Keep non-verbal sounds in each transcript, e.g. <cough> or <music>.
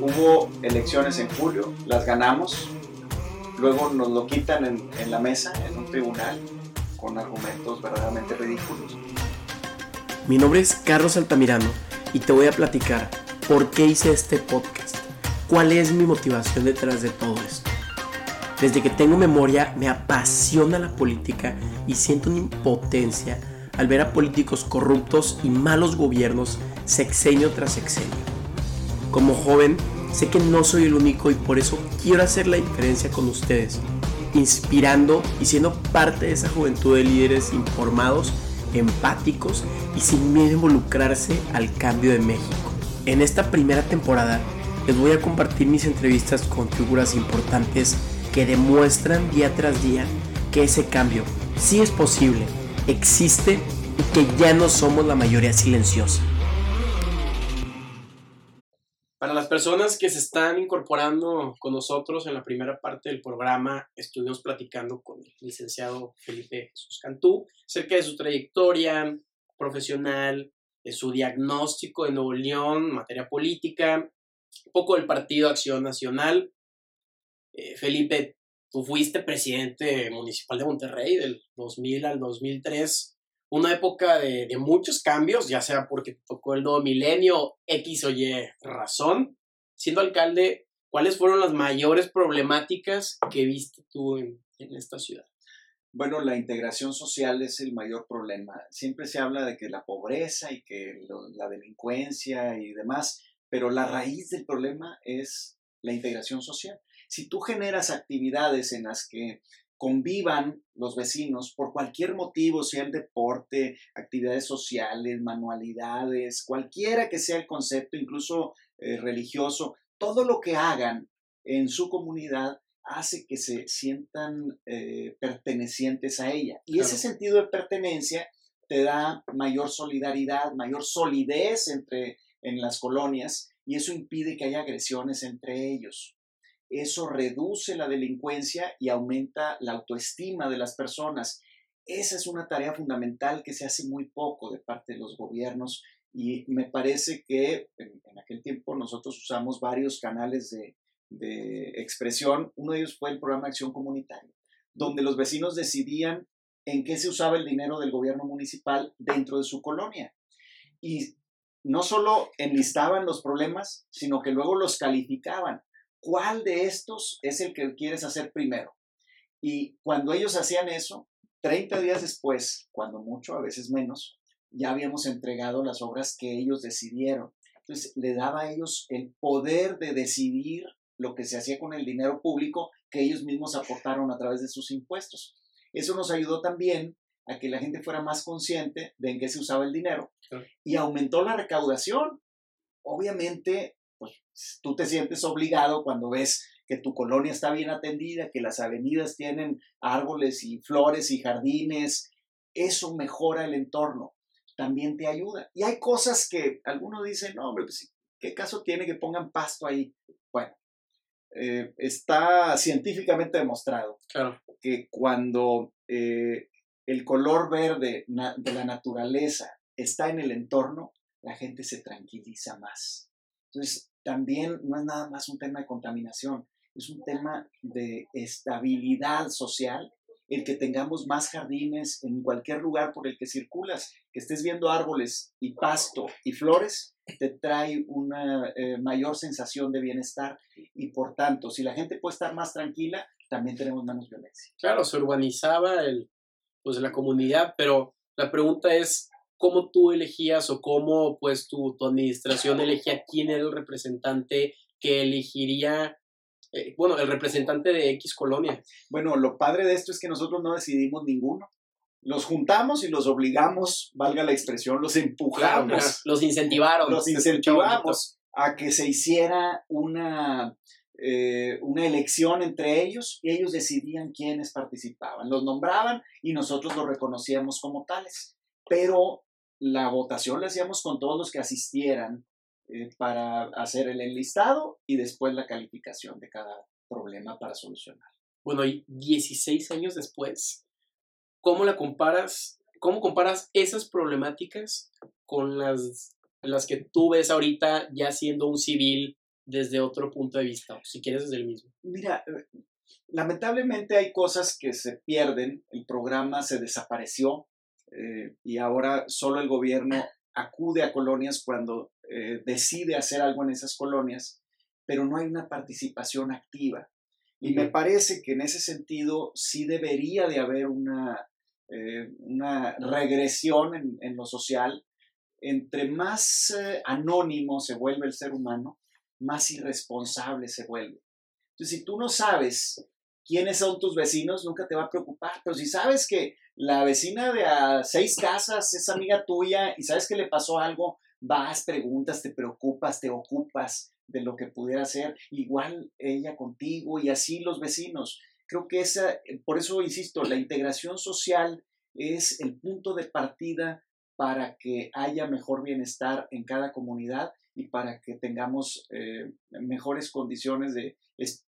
hubo elecciones en julio, las ganamos, luego nos lo quitan en, la mesa, en un tribunal, con argumentos verdaderamente ridículos. Mi nombre es Carlos Altamirano y te voy a platicar por qué hice este podcast, cuál es mi motivación detrás de todo esto. Desde que tengo memoria me apasiona la política y siento una impotencia al ver a políticos corruptos y malos gobiernos sexenio tras sexenio. Como joven, sé que no soy el único y por eso quiero hacer la diferencia con ustedes, inspirando y siendo parte de esa juventud de líderes informados, empáticos y sin miedo a involucrarse al cambio de México. En esta primera temporada les voy a compartir mis entrevistas con figuras importantes que demuestran día tras día que ese cambio sí es posible, existe y que ya no somos la mayoría silenciosa. Para las personas que se están incorporando con nosotros en la primera parte del programa, estuvimos platicando con el licenciado Felipe Jesús Cantú acerca de su trayectoria profesional, de su diagnóstico de Nuevo León, materia política, un poco del Partido Acción Nacional, eh, Felipe, tú fuiste presidente municipal de Monterrey del 2000 al 2003, una época de, muchos cambios, ya sea porque tocó el nuevo milenio, X o Y razón. Siendo alcalde, ¿cuáles fueron las mayores problemáticas que viste tú en, esta ciudad? Bueno, la integración social es el mayor problema. Siempre se habla de que la pobreza y que la delincuencia y demás, pero la raíz del problema es la integración social si tú generas actividades en las que convivan los vecinos por cualquier motivo, sea el deporte, actividades sociales, manualidades, cualquiera que sea el concepto, incluso eh, religioso, todo lo que hagan en su comunidad hace que se sientan eh, pertenecientes a ella. Y ese sentido de pertenencia te da mayor solidaridad, mayor solidez entre en las colonias y eso impide que haya agresiones entre ellos eso reduce la delincuencia y aumenta la autoestima de las personas. Esa es una tarea fundamental que se hace muy poco de parte de los gobiernos y me parece que en, aquel tiempo nosotros usamos varios canales de, expresión. Uno de ellos fue el programa Acción Comunitaria, donde los vecinos decidían en qué se usaba el dinero del gobierno municipal dentro de su colonia. Y no solo enlistaban los problemas, sino que luego los calificaban cuál de estos es el que quieres hacer primero. Y cuando ellos hacían eso, 30 días después, cuando mucho, a veces menos, ya habíamos entregado las obras que ellos decidieron. Entonces, le daba a ellos el poder de decidir lo que se hacía con el dinero público que ellos mismos aportaron a través de sus impuestos. Eso nos ayudó también a que la gente fuera más consciente de en qué se usaba el dinero y aumentó la recaudación. Obviamente, pues tú te sientes obligado cuando ves que tu colonia está bien atendida, que las avenidas tienen árboles y flores y jardines, eso mejora el entorno, también te ayuda. Y hay cosas que algunos dicen, no, hombre, pues, ¿qué caso tiene que pongan pasto ahí? Bueno, eh, está científicamente demostrado que cuando eh, el color verde de la naturaleza está en el entorno, la gente se tranquiliza más. Entonces, también no es nada más un tema de contaminación, es un tema de estabilidad social, el que tengamos más jardines en cualquier lugar por el que circulas, que estés viendo árboles y pasto y flores, te trae una eh, mayor sensación de bienestar y por tanto, si la gente puede estar más tranquila, también tenemos menos violencia. Claro, se urbanizaba el, pues, la comunidad, pero la pregunta es, cómo tú elegías o cómo pues tu, tu administración elegía quién era el representante que elegiría, eh, bueno, el representante de X colonia. Bueno, lo padre de esto es que nosotros no decidimos ninguno. Los juntamos y los obligamos, valga la expresión, los empujamos. los incentivaron. Los incentivamos a que se hiciera una, eh, una elección entre ellos y ellos decidían quiénes participaban. Los nombraban y nosotros los reconocíamos como tales. Pero la votación la hacíamos con todos los que asistieran eh, para hacer el enlistado y después la calificación de cada problema para solucionar. Bueno, y 16 años después, ¿cómo la comparas? ¿Cómo comparas esas problemáticas con las, las que tú ves ahorita ya siendo un civil desde otro punto de vista, o si quieres desde el mismo? Mira, eh, lamentablemente hay cosas que se pierden, el programa se desapareció eh, y ahora solo el gobierno acude a colonias cuando eh, decide hacer algo en esas colonias, pero no hay una participación activa. Y me parece que en ese sentido sí debería de haber una, una regresión en, en, lo social. Entre más anónimo se vuelve el ser humano, más irresponsable se vuelve. Entonces, si tú no sabes quiénes son tus vecinos, nunca te va a preocupar. Pero si sabes que la vecina de a seis casas es amiga tuya y sabes que le pasó algo, vas, preguntas, te preocupas, te ocupas de lo que pudiera ser, igual ella contigo y así los vecinos. Creo que esa, por eso insisto, la integración social es el punto de partida para que haya mejor bienestar en cada comunidad y para que tengamos eh, mejores condiciones de,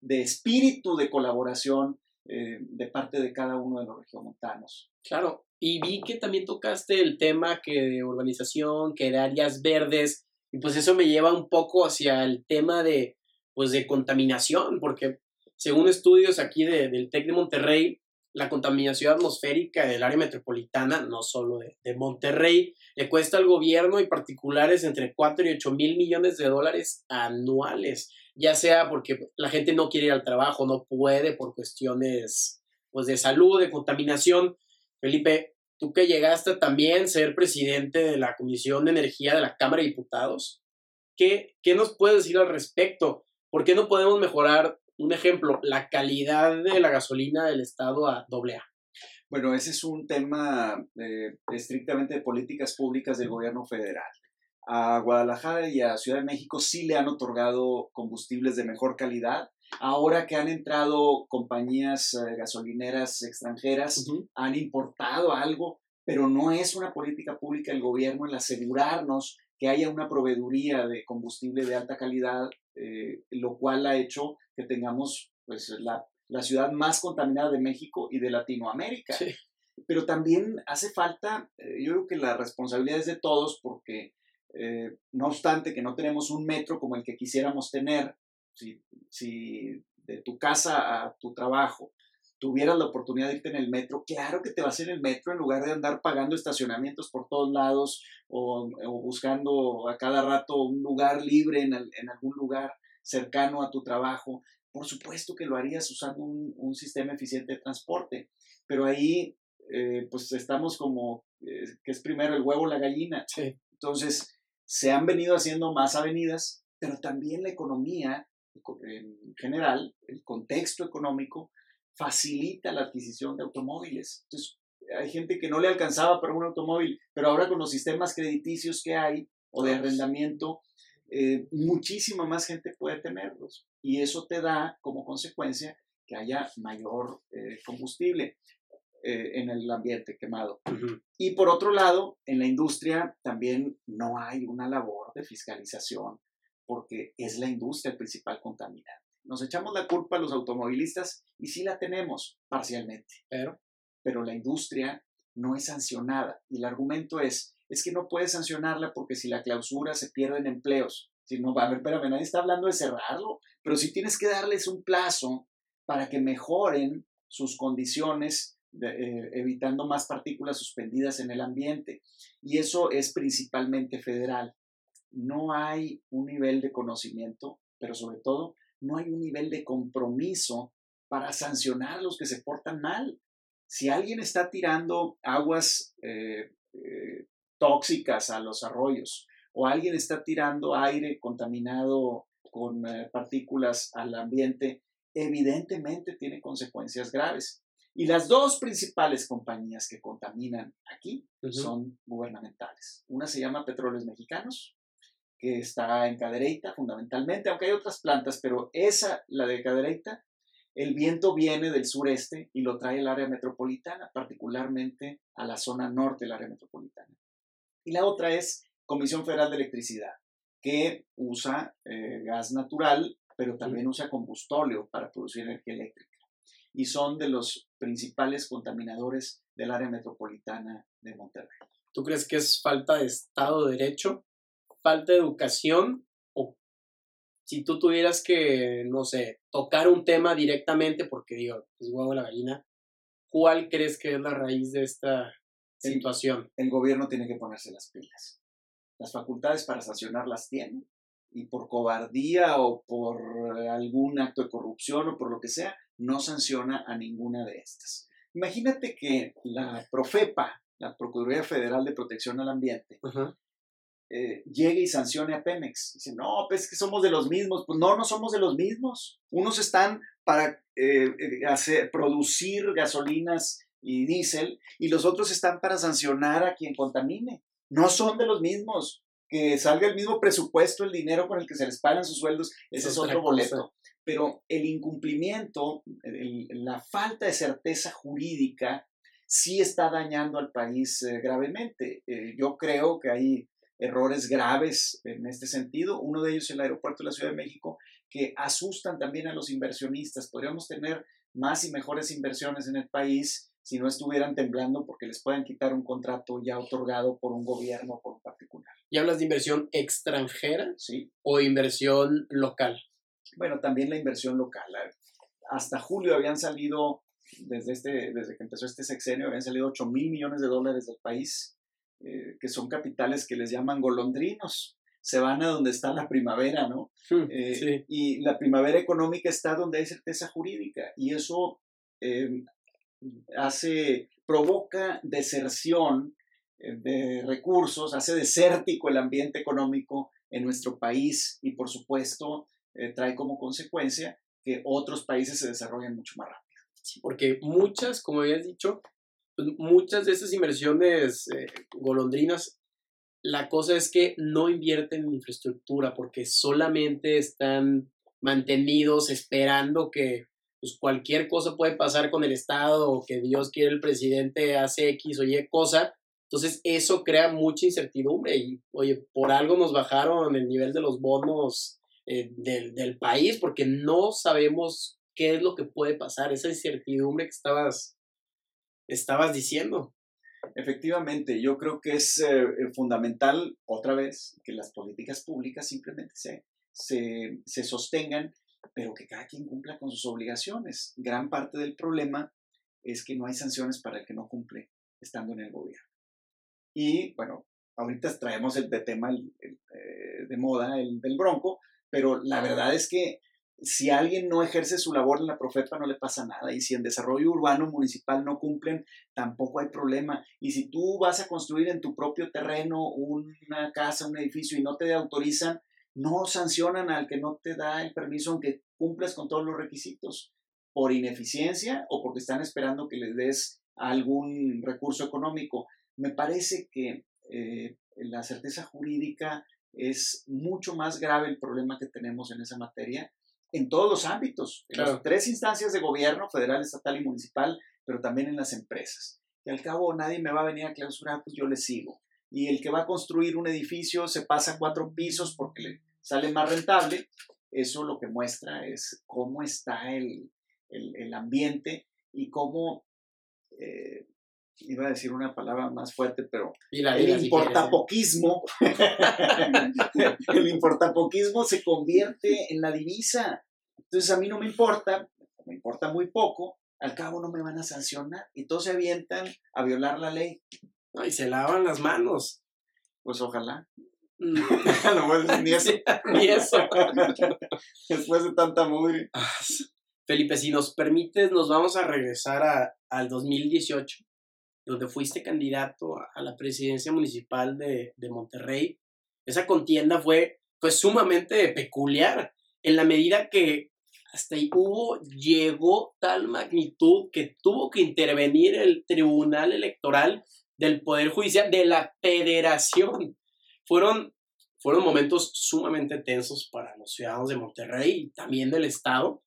de, espíritu de colaboración eh, de parte de cada uno de los regiomontanos. Claro, y vi que también tocaste el tema que de urbanización, que de áreas verdes, y pues eso me lleva un poco hacia el tema de, pues de contaminación, porque según estudios aquí del TEC de Monterrey, la contaminación atmosférica del área metropolitana, no solo de, de, Monterrey, le cuesta al gobierno y particulares entre 4 y 8 mil millones de dólares anuales, ya sea porque la gente no quiere ir al trabajo, no puede por cuestiones pues, de salud, de contaminación. Felipe, tú que llegaste también a ser presidente de la Comisión de Energía de la Cámara de Diputados, ¿qué, qué nos puedes decir al respecto? ¿Por qué no podemos mejorar un ejemplo, la calidad de la gasolina del Estado a doble A. Bueno, ese es un tema eh, estrictamente de políticas públicas del gobierno federal. A Guadalajara y a Ciudad de México sí le han otorgado combustibles de mejor calidad. Ahora que han entrado compañías eh, gasolineras extranjeras, han importado algo, pero no es una política pública del gobierno el asegurarnos que haya una proveeduría de combustible de alta calidad, eh, lo cual ha hecho que tengamos pues, la, la, ciudad más contaminada de México y de Latinoamérica. Pero también hace falta, eh, yo creo que la responsabilidad es de todos porque eh, no obstante que no tenemos un metro como el que quisiéramos tener, si, si de tu casa a tu trabajo tuvieras la oportunidad de irte en el metro, claro que te vas en el metro en lugar de andar pagando estacionamientos por todos lados o, buscando a cada rato un lugar libre en, algún lugar cercano a tu trabajo. Por supuesto que lo harías usando un, sistema eficiente de transporte, pero ahí eh, pues estamos como eh, que es primero el huevo o la gallina. Entonces, se han venido haciendo más avenidas, pero también la economía en general, el contexto económico, facilita la adquisición de automóviles. Entonces, hay gente que no le alcanzaba para un automóvil, pero ahora con los sistemas crediticios que hay o de arrendamiento, eh, muchísima más gente puede tenerlos. Y eso te da como consecuencia que haya mayor eh, combustible eh, en el ambiente quemado. Y por otro lado, en la industria también no hay una labor de fiscalización porque es la industria el principal contaminante. Nos echamos la culpa a los automovilistas y sí la tenemos parcialmente, pero, pero la industria no es sancionada y el argumento es, es que no puedes sancionarla porque si la clausura se pierden empleos. Si no, a ver, espérame, nadie está hablando de cerrarlo, pero si tienes que darles un plazo para que mejoren sus condiciones, eh, evitando más partículas suspendidas en el ambiente. Y eso es principalmente federal. No hay un nivel de conocimiento, pero sobre todo no hay un nivel de compromiso para sancionar a los que se portan mal. Si alguien está tirando aguas eh, eh, tóxicas a los arroyos o alguien está tirando aire contaminado con eh, partículas al ambiente, evidentemente tiene consecuencias graves. Y las dos principales compañías que contaminan aquí son gubernamentales. Una se llama Petróleos Mexicanos que está en Cadereyta fundamentalmente, aunque hay otras plantas, pero esa, la de Cadereyta, el viento viene del sureste y lo trae al área metropolitana, particularmente a la zona norte del área metropolitana. Y la otra es Comisión Federal de Electricidad, que usa eh, gas natural, pero también usa combustóleo para producir energía eléctrica. Y son de los principales contaminadores del área metropolitana de Monterrey. ¿Tú crees que es falta de Estado de Derecho falta de educación o si tú tuvieras que, no sé, tocar un tema directamente, porque digo, es huevo la gallina, ¿cuál crees que es la raíz de esta situación? El, gobierno tiene que ponerse las pilas. Las facultades para sancionar las tiene y por cobardía o por algún acto de corrupción o por lo que sea, no sanciona a ninguna de estas. Imagínate que la Profepa, la Procuraduría Federal de Protección al Ambiente, eh, llegue y sancione a Pemex. Dice, no, pues que somos de los mismos. Pues no, no somos de los mismos. Unos están para eh, eh, hacer, producir gasolinas y diésel y los otros están para sancionar a quien contamine. No son de los mismos. Que salga el mismo presupuesto, el dinero con el que se les pagan sus sueldos, ese es, otro boleto. Pero el incumplimiento, la falta de certeza jurídica, sí está dañando al país gravemente. yo creo que hay errores graves en este sentido. Uno de ellos es el aeropuerto de la Ciudad de México, que asustan también a los inversionistas. Podríamos tener más y mejores inversiones en el país si no estuvieran temblando porque les puedan quitar un contrato ya otorgado por un gobierno o por un particular. ¿Y hablas de inversión extranjera? Sí. ¿O inversión local? Bueno, también la inversión local. Hasta julio habían salido, desde, este, desde que empezó este sexenio, habían salido 8 mil millones de dólares del país eh, que son capitales que les llaman golondrinos. Se van a donde está la primavera, ¿no? Eh, y la primavera económica está donde hay certeza jurídica y eso em, hace, provoca deserción eh, de recursos, hace desértico el ambiente económico en nuestro país y por supuesto trae como consecuencia que otros países se desarrollen mucho más rápido. Sí, porque muchas, como habías dicho, muchas de esas inversiones eh, golondrinas, la cosa es que no invierten en infraestructura porque solamente están mantenidos esperando que pues, cualquier cosa puede pasar con el Estado o que Dios quiere el presidente hace X o Y cosa. Entonces eso crea mucha incertidumbre y, oye, por algo nos bajaron el nivel de los bonos eh, del, del país porque no sabemos qué es lo que puede pasar, esa incertidumbre que estabas estabas diciendo. Efectivamente, yo creo que es eh, eh, fundamental, otra vez, que las políticas públicas simplemente se, se, sostengan, pero que cada quien cumpla con sus obligaciones. Gran parte del problema es que no hay sanciones para el que no cumple estando en el gobierno. Y bueno, ahorita traemos el tema eh, de moda, el del bronco, pero la verdad es que si alguien no ejerce su labor en la Profepa no le pasa nada y si en desarrollo urbano municipal no cumplen tampoco hay problema y si tú vas a construir en tu propio terreno una casa, un edificio y no te autorizan, no sancionan al que no te da el permiso aunque cumplas con todos los requisitos por ineficiencia o porque están esperando que les des algún recurso económico. Me parece que eh, la certeza jurídica es mucho más grave el problema que tenemos en esa materia en todos los ámbitos, en las tres instancias de gobierno, federal, estatal y municipal, pero también en las empresas. Y al cabo nadie me va a venir a clausurar, pues yo le sigo. Y el que va a construir un edificio se pasa cuatro pisos porque le sale más rentable. Eso lo que muestra es cómo está el, el, ambiente y cómo eh, iba a decir una palabra más fuerte, pero el importapoquismo, <laughs> el importapoquismo se convierte en la divisa. Entonces a mí no me importa, me importa muy poco, al cabo no me van a sancionar y todos se avientan a violar la ley. y se lavan las manos. Pues ojalá. Mm. <laughs> no, ni eso. <laughs> ni eso. Después de tanta mugre. Ah, Felipe, si nos permites, nos vamos a regresar a, al 2018 donde fuiste candidato a la presidencia municipal de, Monterrey, esa contienda fue, fue sumamente peculiar, en la medida que hasta ahí hubo, llegó tal magnitud que tuvo que intervenir el Tribunal Electoral del Poder Judicial de la Federación. Fueron, fueron momentos sumamente tensos para los ciudadanos de Monterrey y también del Estado.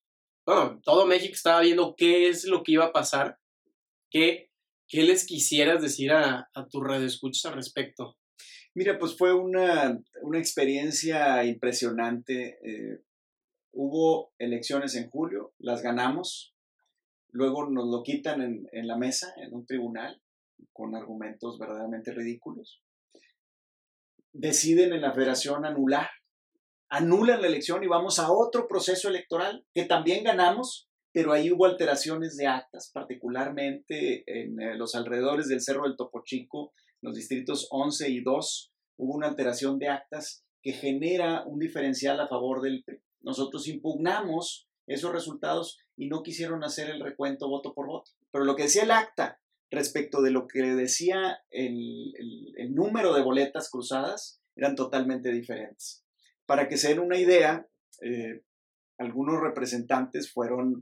Bueno, todo México estaba viendo qué es lo que iba a pasar, que ¿Qué les quisieras decir a, a tu escuchas al respecto? Mira, pues fue una, experiencia impresionante. Eh, hubo elecciones en julio, las ganamos, luego nos lo quitan en, en, la mesa, en un tribunal, con argumentos verdaderamente ridículos. Deciden en la federación anular anulan la elección y vamos a otro proceso electoral que también ganamos, pero ahí hubo alteraciones de actas, particularmente en eh, los alrededores del Cerro del Topo Chico, los distritos 11 y 2, hubo una alteración de actas que genera un diferencial a favor del PRI. Nosotros impugnamos esos resultados y no quisieron hacer el recuento voto por voto. Pero lo que decía el acta respecto de lo que decía el, número de boletas cruzadas eran totalmente diferentes. Para que se den una idea, eh, algunos representantes fueron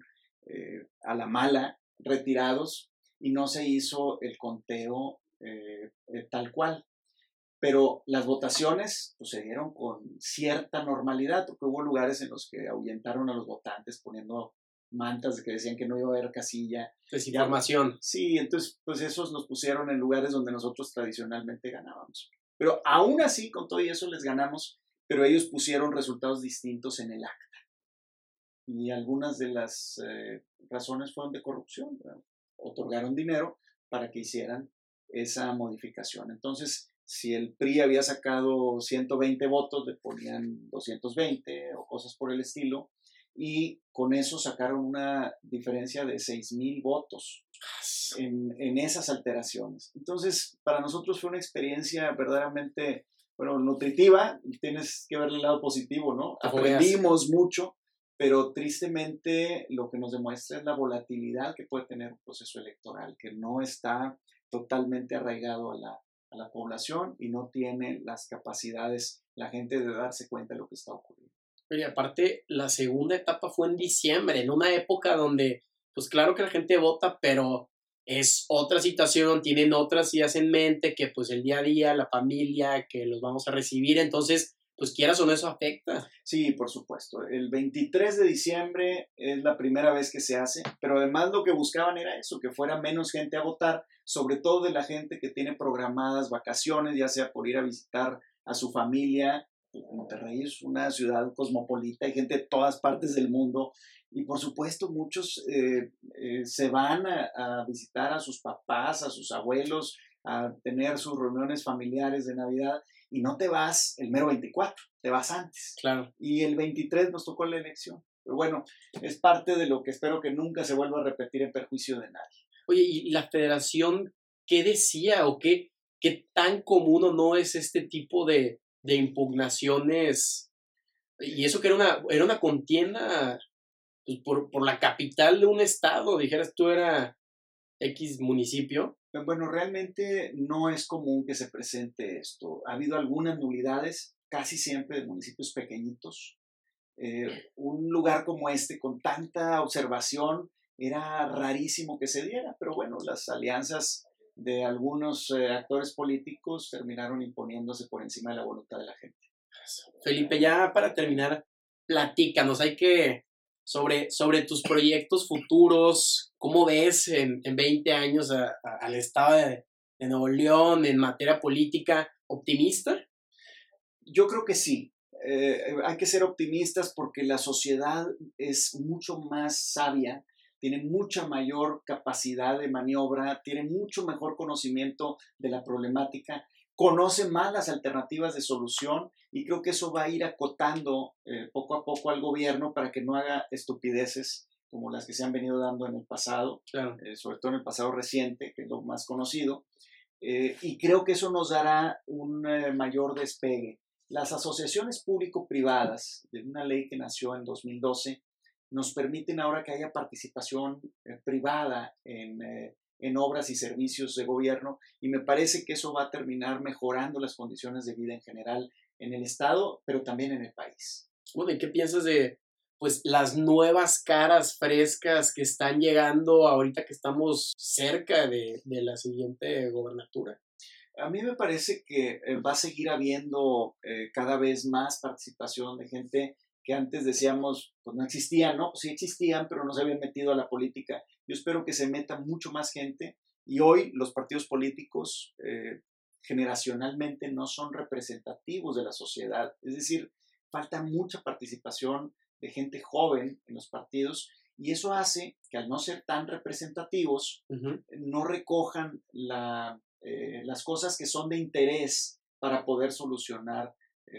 eh, a la mala retirados y no se hizo el conteo eh, tal cual. Pero las votaciones pues, se dieron con cierta normalidad, porque hubo lugares en los que ahuyentaron a los votantes poniendo mantas de que decían que no iba a haber casilla. Desinformación. Sí, entonces pues esos nos pusieron en lugares donde nosotros tradicionalmente ganábamos. Pero aún así, con todo y eso les ganamos, pero ellos pusieron resultados distintos en el acta. Y algunas de las eh, razones fueron de corrupción. Otorgaron dinero para que hicieran esa modificación. Entonces, si el PRI había sacado 120 votos, le ponían 220 o cosas por el estilo y con eso sacaron una diferencia de 6.000 votos en, en, esas alteraciones. Entonces, para nosotros fue una experiencia verdaderamente, bueno, nutritiva, tienes que ver el lado positivo, ¿no? Aprendimos mucho, pero tristemente lo que nos demuestra es la volatilidad que puede tener un proceso electoral, que no está totalmente arraigado a la, a la población y no tiene las capacidades la gente de darse cuenta de lo que está ocurriendo. Pero aparte, la segunda etapa fue en diciembre, en una época donde, pues claro que la gente vota, pero es otra situación, tienen otras ideas en mente, que pues el día a día, la familia, que los vamos a recibir, entonces, pues quieras o no, eso afecta. Sí, por supuesto. El 23 de diciembre es la primera vez que se hace, pero además lo que buscaban era eso, que fuera menos gente a votar, sobre todo de la gente que tiene programadas vacaciones, ya sea por ir a visitar a su familia Monterrey es una ciudad cosmopolita, hay gente de todas partes del mundo y por supuesto muchos eh, eh, se van a, visitar a sus papás, a sus abuelos, a tener sus reuniones familiares de Navidad y no te vas el mero 24, te vas antes. Claro. Y el 23 nos tocó la elección. Pero bueno, es parte de lo que espero que nunca se vuelva a repetir en perjuicio de nadie. Oye, ¿y la federación qué decía o qué, qué tan común o no es este tipo de, de impugnaciones. Y eso que era una, era una contienda pues, por, por la capital de un estado, dijeras tú era X municipio. Bueno, realmente no es común que se presente esto. Ha habido algunas nulidades, casi siempre de municipios pequeñitos. Eh, un lugar como este, con tanta observación, era rarísimo que se diera, pero bueno, las alianzas de algunos eh, actores políticos terminaron imponiéndose por encima de la voluntad de la gente. Felipe, ya para terminar, platícanos, hay que, sobre, sobre tus proyectos futuros, ¿cómo ves en, en 20 años al estado de, Nuevo León en materia política? ¿Optimista? Yo creo que sí. Eh, hay que ser optimistas porque la sociedad es mucho más sabia tiene mucha mayor capacidad de maniobra, tiene mucho mejor conocimiento de la problemática, conoce más las alternativas de solución y creo que eso va a ir acotando eh, poco a poco al gobierno para que no haga estupideces como las que se han venido dando en el pasado, eh, sobre todo en el pasado reciente, que es lo más conocido, eh, y creo que eso nos dará un mayor despegue. Las asociaciones público-privadas, de una ley que nació en 2012, nos permiten ahora que haya participación privada eh, en, obras y servicios de gobierno y me parece que eso va a terminar mejorando las condiciones de vida en general en el Estado, pero también en el país. Bueno, ¿y qué piensas de pues las nuevas caras frescas que están llegando ahorita que estamos cerca de, la siguiente gobernatura? A mí me parece que eh, va a seguir habiendo cada vez más participación de gente que antes decíamos, pues no existían, ¿no? Sí existían, pero no se habían metido a la política. Yo espero que se meta mucho más gente y hoy los partidos políticos eh, generacionalmente no son representativos de la sociedad. Es decir, falta mucha participación de gente joven en los partidos y eso hace que al no ser tan representativos, no recojan la, eh, las cosas que son de interés para poder solucionar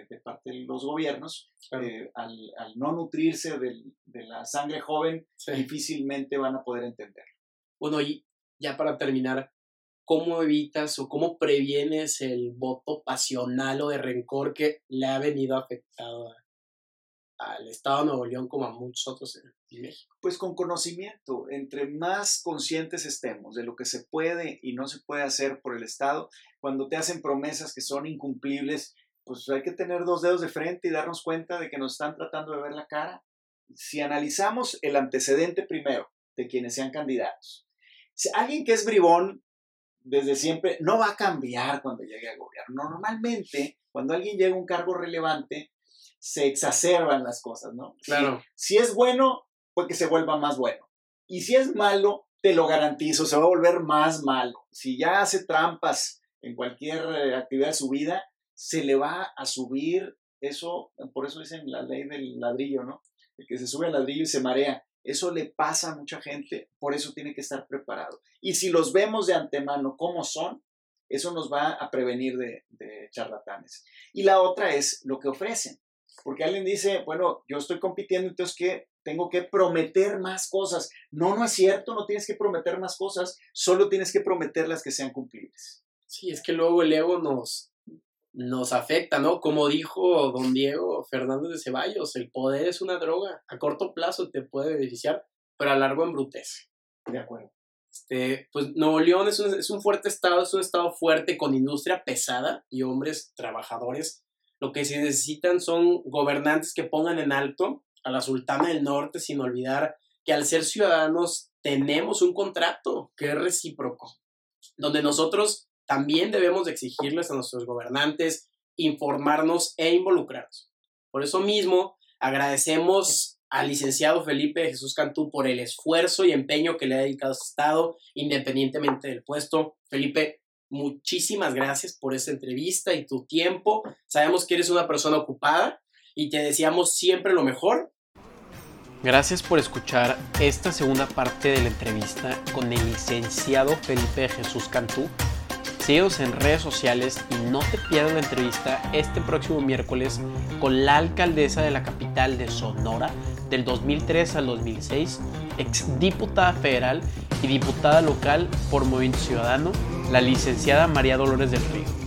de parte de los gobiernos, eh, al, no nutrirse de la sangre joven, difícilmente van a poder entender. Bueno, y ya para terminar, ¿cómo evitas o cómo previenes el voto pasional o de rencor que le ha venido afectado al Estado de Nuevo León como a muchos otros en México? Pues con conocimiento, entre más conscientes estemos de lo que se puede y no se puede hacer por el Estado, cuando te hacen promesas que son incumplibles, pues hay que tener dos dedos de frente y darnos cuenta de que nos están tratando de ver la cara. Si analizamos el antecedente primero de quienes sean candidatos, si alguien que es bribón desde siempre no va a cambiar cuando llegue al gobierno. Normalmente, cuando alguien llega a un cargo relevante, se exacerban las cosas, ¿no? Claro. Si, es bueno, pues que se vuelva más bueno. Y si es malo, te lo garantizo, se va a volver más malo. Si ya hace trampas en cualquier eh, actividad de su vida, se le va a subir eso, por eso dicen la ley del ladrillo, ¿no? El que se sube al ladrillo y se marea. Eso le pasa a mucha gente, por eso tiene que estar preparado. Y si los vemos de antemano como son, eso nos va a prevenir de, charlatanes. Y la otra es lo que ofrecen. Porque alguien dice, bueno, yo estoy compitiendo, entonces que tengo que prometer más cosas. No, no es cierto, no tienes que prometer más cosas, solo tienes que prometer las que sean cumplibles. Sí, es que luego el ego nos, nos afecta, ¿no? Como dijo don Diego Fernández de Ceballos, el poder es una droga, a corto plazo te puede beneficiar, pero a largo embrutece. De acuerdo. Este, pues Nuevo León es un, es un fuerte estado, es un estado fuerte con industria pesada y hombres trabajadores. Lo que se necesitan son gobernantes que pongan en alto a la Sultana del Norte sin olvidar que al ser ciudadanos tenemos un contrato que es recíproco, donde nosotros también debemos exigirles a nuestros gobernantes informarnos e involucrarnos. Por eso mismo, agradecemos al licenciado Felipe Jesús Cantú por el esfuerzo y empeño que le ha dedicado a su Estado, independientemente del puesto. Felipe, muchísimas gracias por esta entrevista y tu tiempo. Sabemos que eres una persona ocupada y te deseamos siempre lo mejor. Gracias por escuchar esta segunda parte de la entrevista con el licenciado Felipe Jesús Cantú Síguenos en redes sociales y no te pierdas la entrevista este próximo miércoles con la alcaldesa de la capital de Sonora del 2003 al 2006, exdiputada federal y diputada local por Movimiento Ciudadano, la licenciada María Dolores del Río.